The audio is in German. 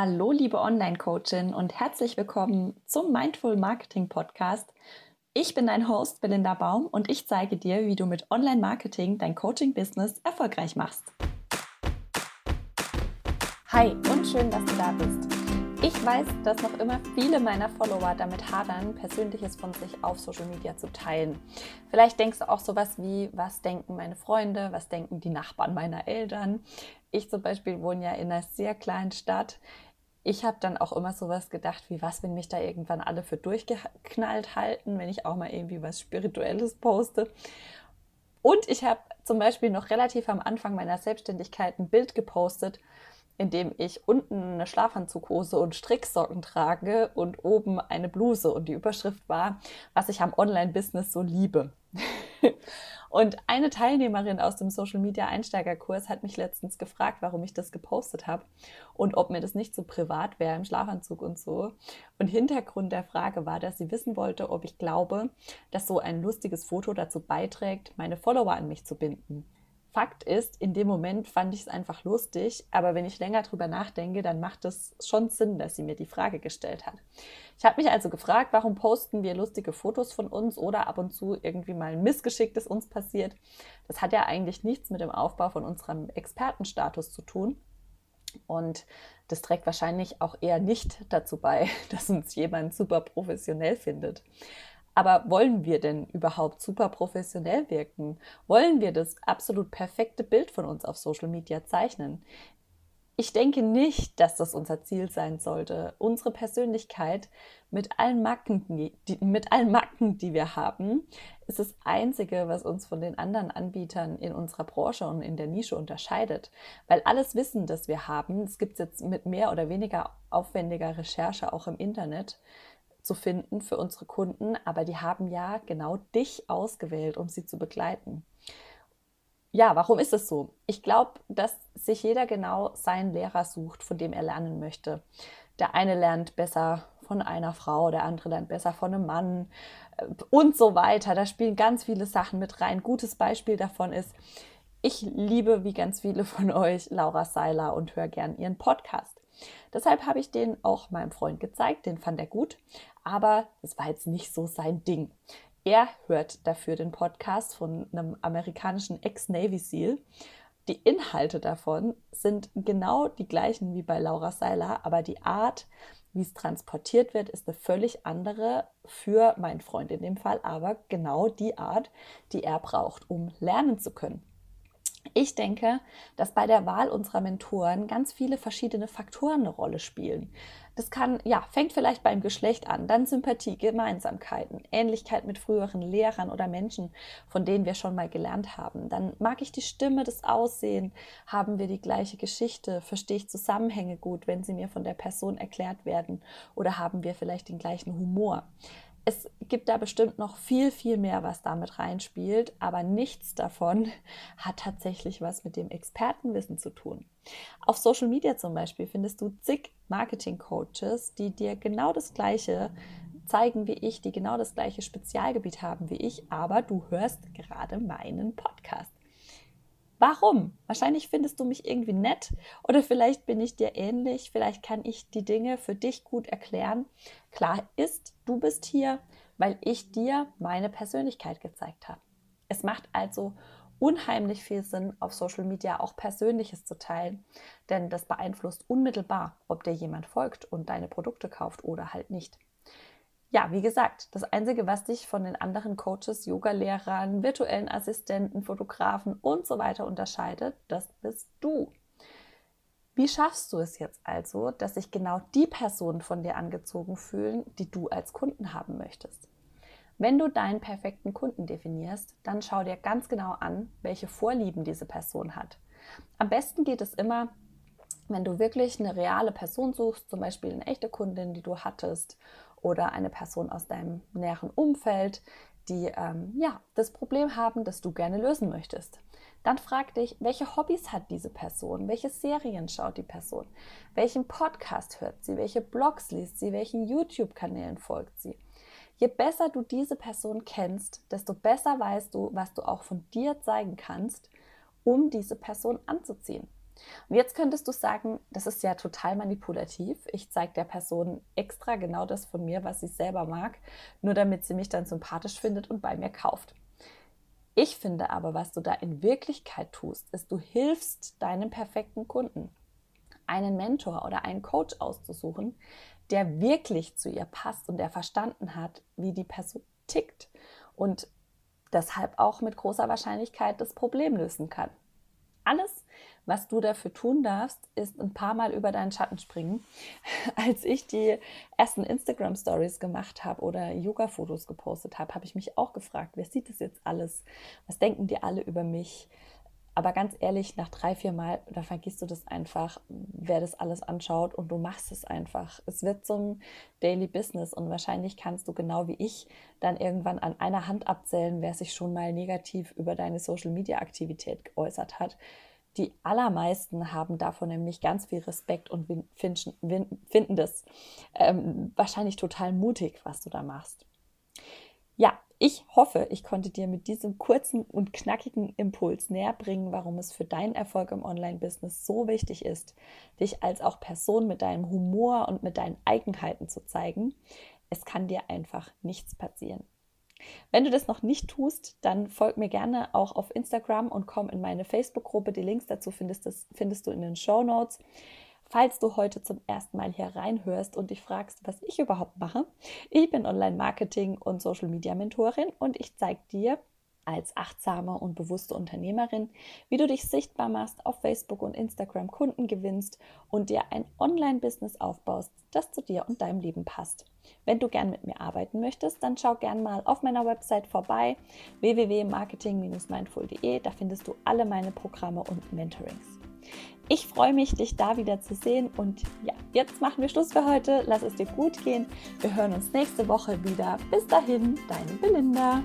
Hallo, liebe Online-Coachin und herzlich willkommen zum Mindful Marketing Podcast. Ich bin dein Host Belinda Baum und ich zeige dir, wie du mit Online-Marketing dein Coaching-Business erfolgreich machst. Hi und schön, dass du da bist. Ich weiß, dass noch immer viele meiner Follower damit hadern, Persönliches von sich auf Social Media zu teilen. Vielleicht denkst du auch sowas wie, was denken meine Freunde, was denken die Nachbarn meiner Eltern. Ich zum Beispiel wohne ja in einer sehr kleinen Stadt. Ich habe dann auch immer sowas gedacht, wie was, wenn mich da irgendwann alle für durchgeknallt halten, wenn ich auch mal irgendwie was Spirituelles poste. Und ich habe zum Beispiel noch relativ am Anfang meiner Selbstständigkeit ein Bild gepostet, in dem ich unten eine Schlafanzughose und Stricksocken trage und oben eine Bluse. Und die Überschrift war, was ich am Online-Business so liebe. und eine Teilnehmerin aus dem Social Media Einsteigerkurs hat mich letztens gefragt, warum ich das gepostet habe und ob mir das nicht so privat wäre im Schlafanzug und so. Und Hintergrund der Frage war, dass sie wissen wollte, ob ich glaube, dass so ein lustiges Foto dazu beiträgt, meine Follower an mich zu binden. Fakt ist, in dem Moment fand ich es einfach lustig, aber wenn ich länger drüber nachdenke, dann macht es schon Sinn, dass sie mir die Frage gestellt hat. Ich habe mich also gefragt, warum posten wir lustige Fotos von uns oder ab und zu irgendwie mal ein Missgeschick, das uns passiert. Das hat ja eigentlich nichts mit dem Aufbau von unserem Expertenstatus zu tun. Und das trägt wahrscheinlich auch eher nicht dazu bei, dass uns jemand super professionell findet. Aber wollen wir denn überhaupt super professionell wirken? Wollen wir das absolut perfekte Bild von uns auf Social Media zeichnen? Ich denke nicht, dass das unser Ziel sein sollte. Unsere Persönlichkeit mit allen Macken, die, mit allen Macken, die wir haben, ist das Einzige, was uns von den anderen Anbietern in unserer Branche und in der Nische unterscheidet. Weil alles Wissen, das wir haben, das gibt es jetzt mit mehr oder weniger aufwendiger Recherche auch im Internet, zu finden für unsere Kunden, aber die haben ja genau dich ausgewählt, um sie zu begleiten. Ja, warum ist es so? Ich glaube, dass sich jeder genau seinen Lehrer sucht, von dem er lernen möchte. Der eine lernt besser von einer Frau, der andere lernt besser von einem Mann äh, und so weiter. Da spielen ganz viele Sachen mit rein. Gutes Beispiel davon ist, ich liebe wie ganz viele von euch Laura Seiler und höre gern ihren Podcast. Deshalb habe ich den auch meinem Freund gezeigt, den fand er gut, aber es war jetzt nicht so sein Ding. Er hört dafür den Podcast von einem amerikanischen Ex-Navy SEAL. Die Inhalte davon sind genau die gleichen wie bei Laura Seiler, aber die Art, wie es transportiert wird, ist eine völlig andere für meinen Freund in dem Fall, aber genau die Art, die er braucht, um lernen zu können. Ich denke, dass bei der Wahl unserer Mentoren ganz viele verschiedene Faktoren eine Rolle spielen. Das kann, ja, fängt vielleicht beim Geschlecht an, dann Sympathie, Gemeinsamkeiten, Ähnlichkeit mit früheren Lehrern oder Menschen, von denen wir schon mal gelernt haben. Dann mag ich die Stimme, das Aussehen, haben wir die gleiche Geschichte, verstehe ich Zusammenhänge gut, wenn sie mir von der Person erklärt werden oder haben wir vielleicht den gleichen Humor es gibt da bestimmt noch viel, viel mehr, was damit reinspielt, aber nichts davon hat tatsächlich was mit dem Expertenwissen zu tun. Auf Social Media zum Beispiel findest du zig Marketing-Coaches, die dir genau das Gleiche zeigen wie ich, die genau das gleiche Spezialgebiet haben wie ich, aber du hörst gerade meinen Podcast. Warum? Wahrscheinlich findest du mich irgendwie nett oder vielleicht bin ich dir ähnlich, vielleicht kann ich die Dinge für dich gut erklären. Klar ist, du bist hier, weil ich dir meine Persönlichkeit gezeigt habe. Es macht also unheimlich viel Sinn, auf Social Media auch Persönliches zu teilen, denn das beeinflusst unmittelbar, ob dir jemand folgt und deine Produkte kauft oder halt nicht ja, wie gesagt, das Einzige, was dich von den anderen Coaches, Yogalehrern, virtuellen Assistenten, Fotografen und so weiter unterscheidet, das bist du. Wie schaffst du es jetzt also, dass sich genau die Personen von dir angezogen fühlen, die du als Kunden haben möchtest? Wenn du deinen perfekten Kunden definierst, dann schau dir ganz genau an, welche Vorlieben diese Person hat. Am besten geht es immer, wenn du wirklich eine reale Person suchst, zum Beispiel eine echte Kundin, die du hattest, oder eine Person aus deinem näheren Umfeld, die ähm, ja das Problem haben, das du gerne lösen möchtest. Dann frag dich, welche Hobbys hat diese Person? Welche Serien schaut die Person? Welchen Podcast hört sie? Welche Blogs liest sie? Welchen YouTube-Kanälen folgt sie? Je besser du diese Person kennst, desto besser weißt du, was du auch von dir zeigen kannst, um diese Person anzuziehen. Und jetzt könntest du sagen, das ist ja total manipulativ. Ich zeige der Person extra genau das von mir, was sie selber mag, nur damit sie mich dann sympathisch findet und bei mir kauft. Ich finde aber, was du da in Wirklichkeit tust, ist, du hilfst deinem perfekten Kunden, einen Mentor oder einen Coach auszusuchen, der wirklich zu ihr passt und der verstanden hat, wie die Person tickt und deshalb auch mit großer Wahrscheinlichkeit das Problem lösen kann. Alles, was du dafür tun darfst, ist ein paar Mal über deinen Schatten springen. Als ich die ersten Instagram Stories gemacht habe oder Yoga-Fotos gepostet habe, habe ich mich auch gefragt, wer sieht das jetzt alles? Was denken die alle über mich? Aber ganz ehrlich, nach drei, vier Mal, da vergisst du das einfach, wer das alles anschaut und du machst es einfach. Es wird zum Daily Business und wahrscheinlich kannst du genau wie ich dann irgendwann an einer Hand abzählen, wer sich schon mal negativ über deine Social Media Aktivität geäußert hat. Die allermeisten haben davon nämlich ganz viel Respekt und finden das ähm, wahrscheinlich total mutig, was du da machst. Ja, ich hoffe, ich konnte dir mit diesem kurzen und knackigen Impuls näher bringen, warum es für deinen Erfolg im Online-Business so wichtig ist, dich als auch Person mit deinem Humor und mit deinen Eigenheiten zu zeigen. Es kann dir einfach nichts passieren. Wenn du das noch nicht tust, dann folg mir gerne auch auf Instagram und komm in meine Facebook-Gruppe. Die Links dazu findest, das, findest du in den Show Notes. Falls du heute zum ersten Mal hier reinhörst und dich fragst, was ich überhaupt mache, ich bin Online-Marketing- und Social-Media-Mentorin und ich zeige dir als achtsame und bewusste Unternehmerin, wie du dich sichtbar machst, auf Facebook und Instagram Kunden gewinnst und dir ein Online-Business aufbaust, das zu dir und deinem Leben passt. Wenn du gern mit mir arbeiten möchtest, dann schau gern mal auf meiner Website vorbei www.marketing-mindful.de. Da findest du alle meine Programme und Mentorings. Ich freue mich, dich da wieder zu sehen. Und ja, jetzt machen wir Schluss für heute. Lass es dir gut gehen. Wir hören uns nächste Woche wieder. Bis dahin, deine Belinda.